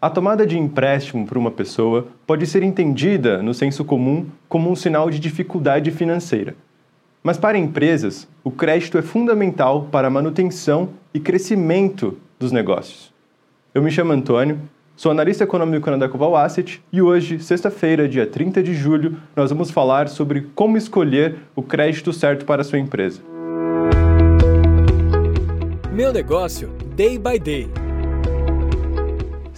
A tomada de empréstimo por uma pessoa pode ser entendida, no senso comum, como um sinal de dificuldade financeira. Mas para empresas, o crédito é fundamental para a manutenção e crescimento dos negócios. Eu me chamo Antônio, sou analista econômico na Decoval Asset e hoje, sexta-feira, dia 30 de julho, nós vamos falar sobre como escolher o crédito certo para a sua empresa. Meu negócio, day by day.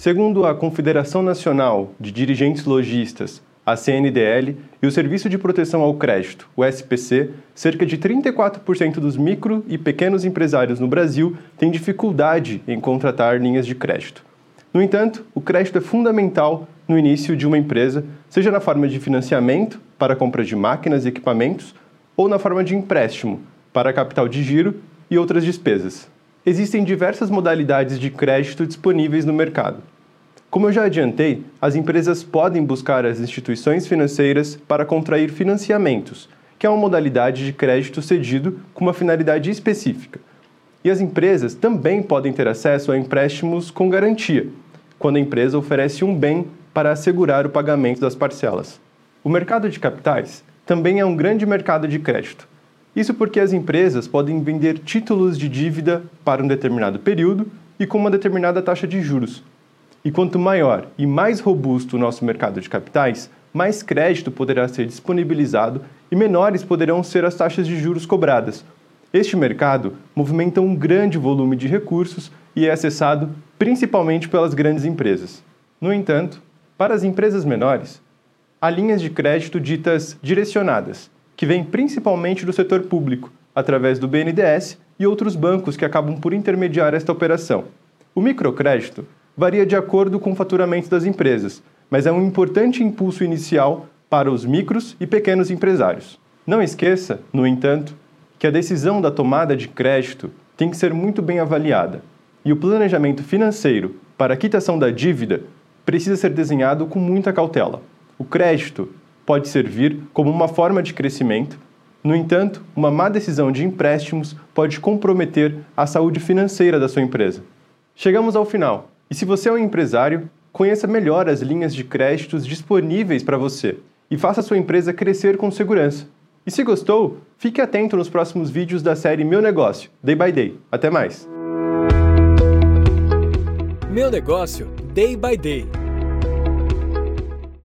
Segundo a Confederação Nacional de Dirigentes Logistas, a CNDL, e o Serviço de Proteção ao Crédito, o SPC, cerca de 34% dos micro e pequenos empresários no Brasil têm dificuldade em contratar linhas de crédito. No entanto, o crédito é fundamental no início de uma empresa, seja na forma de financiamento para compra de máquinas e equipamentos ou na forma de empréstimo para capital de giro e outras despesas. Existem diversas modalidades de crédito disponíveis no mercado. Como eu já adiantei, as empresas podem buscar as instituições financeiras para contrair financiamentos, que é uma modalidade de crédito cedido com uma finalidade específica. E as empresas também podem ter acesso a empréstimos com garantia, quando a empresa oferece um bem para assegurar o pagamento das parcelas. O mercado de capitais também é um grande mercado de crédito. Isso porque as empresas podem vender títulos de dívida para um determinado período e com uma determinada taxa de juros e quanto maior e mais robusto o nosso mercado de capitais, mais crédito poderá ser disponibilizado e menores poderão ser as taxas de juros cobradas. Este mercado movimenta um grande volume de recursos e é acessado principalmente pelas grandes empresas. No entanto, para as empresas menores, há linhas de crédito ditas direcionadas, que vêm principalmente do setor público, através do BNDES e outros bancos que acabam por intermediar esta operação. O microcrédito varia de acordo com o faturamento das empresas, mas é um importante impulso inicial para os micros e pequenos empresários. Não esqueça, no entanto, que a decisão da tomada de crédito tem que ser muito bem avaliada, e o planejamento financeiro para a quitação da dívida precisa ser desenhado com muita cautela. O crédito pode servir como uma forma de crescimento, no entanto, uma má decisão de empréstimos pode comprometer a saúde financeira da sua empresa. Chegamos ao final. E se você é um empresário, conheça melhor as linhas de créditos disponíveis para você e faça sua empresa crescer com segurança. E se gostou, fique atento nos próximos vídeos da série Meu Negócio, Day by Day. Até mais! Meu Negócio, Day by Day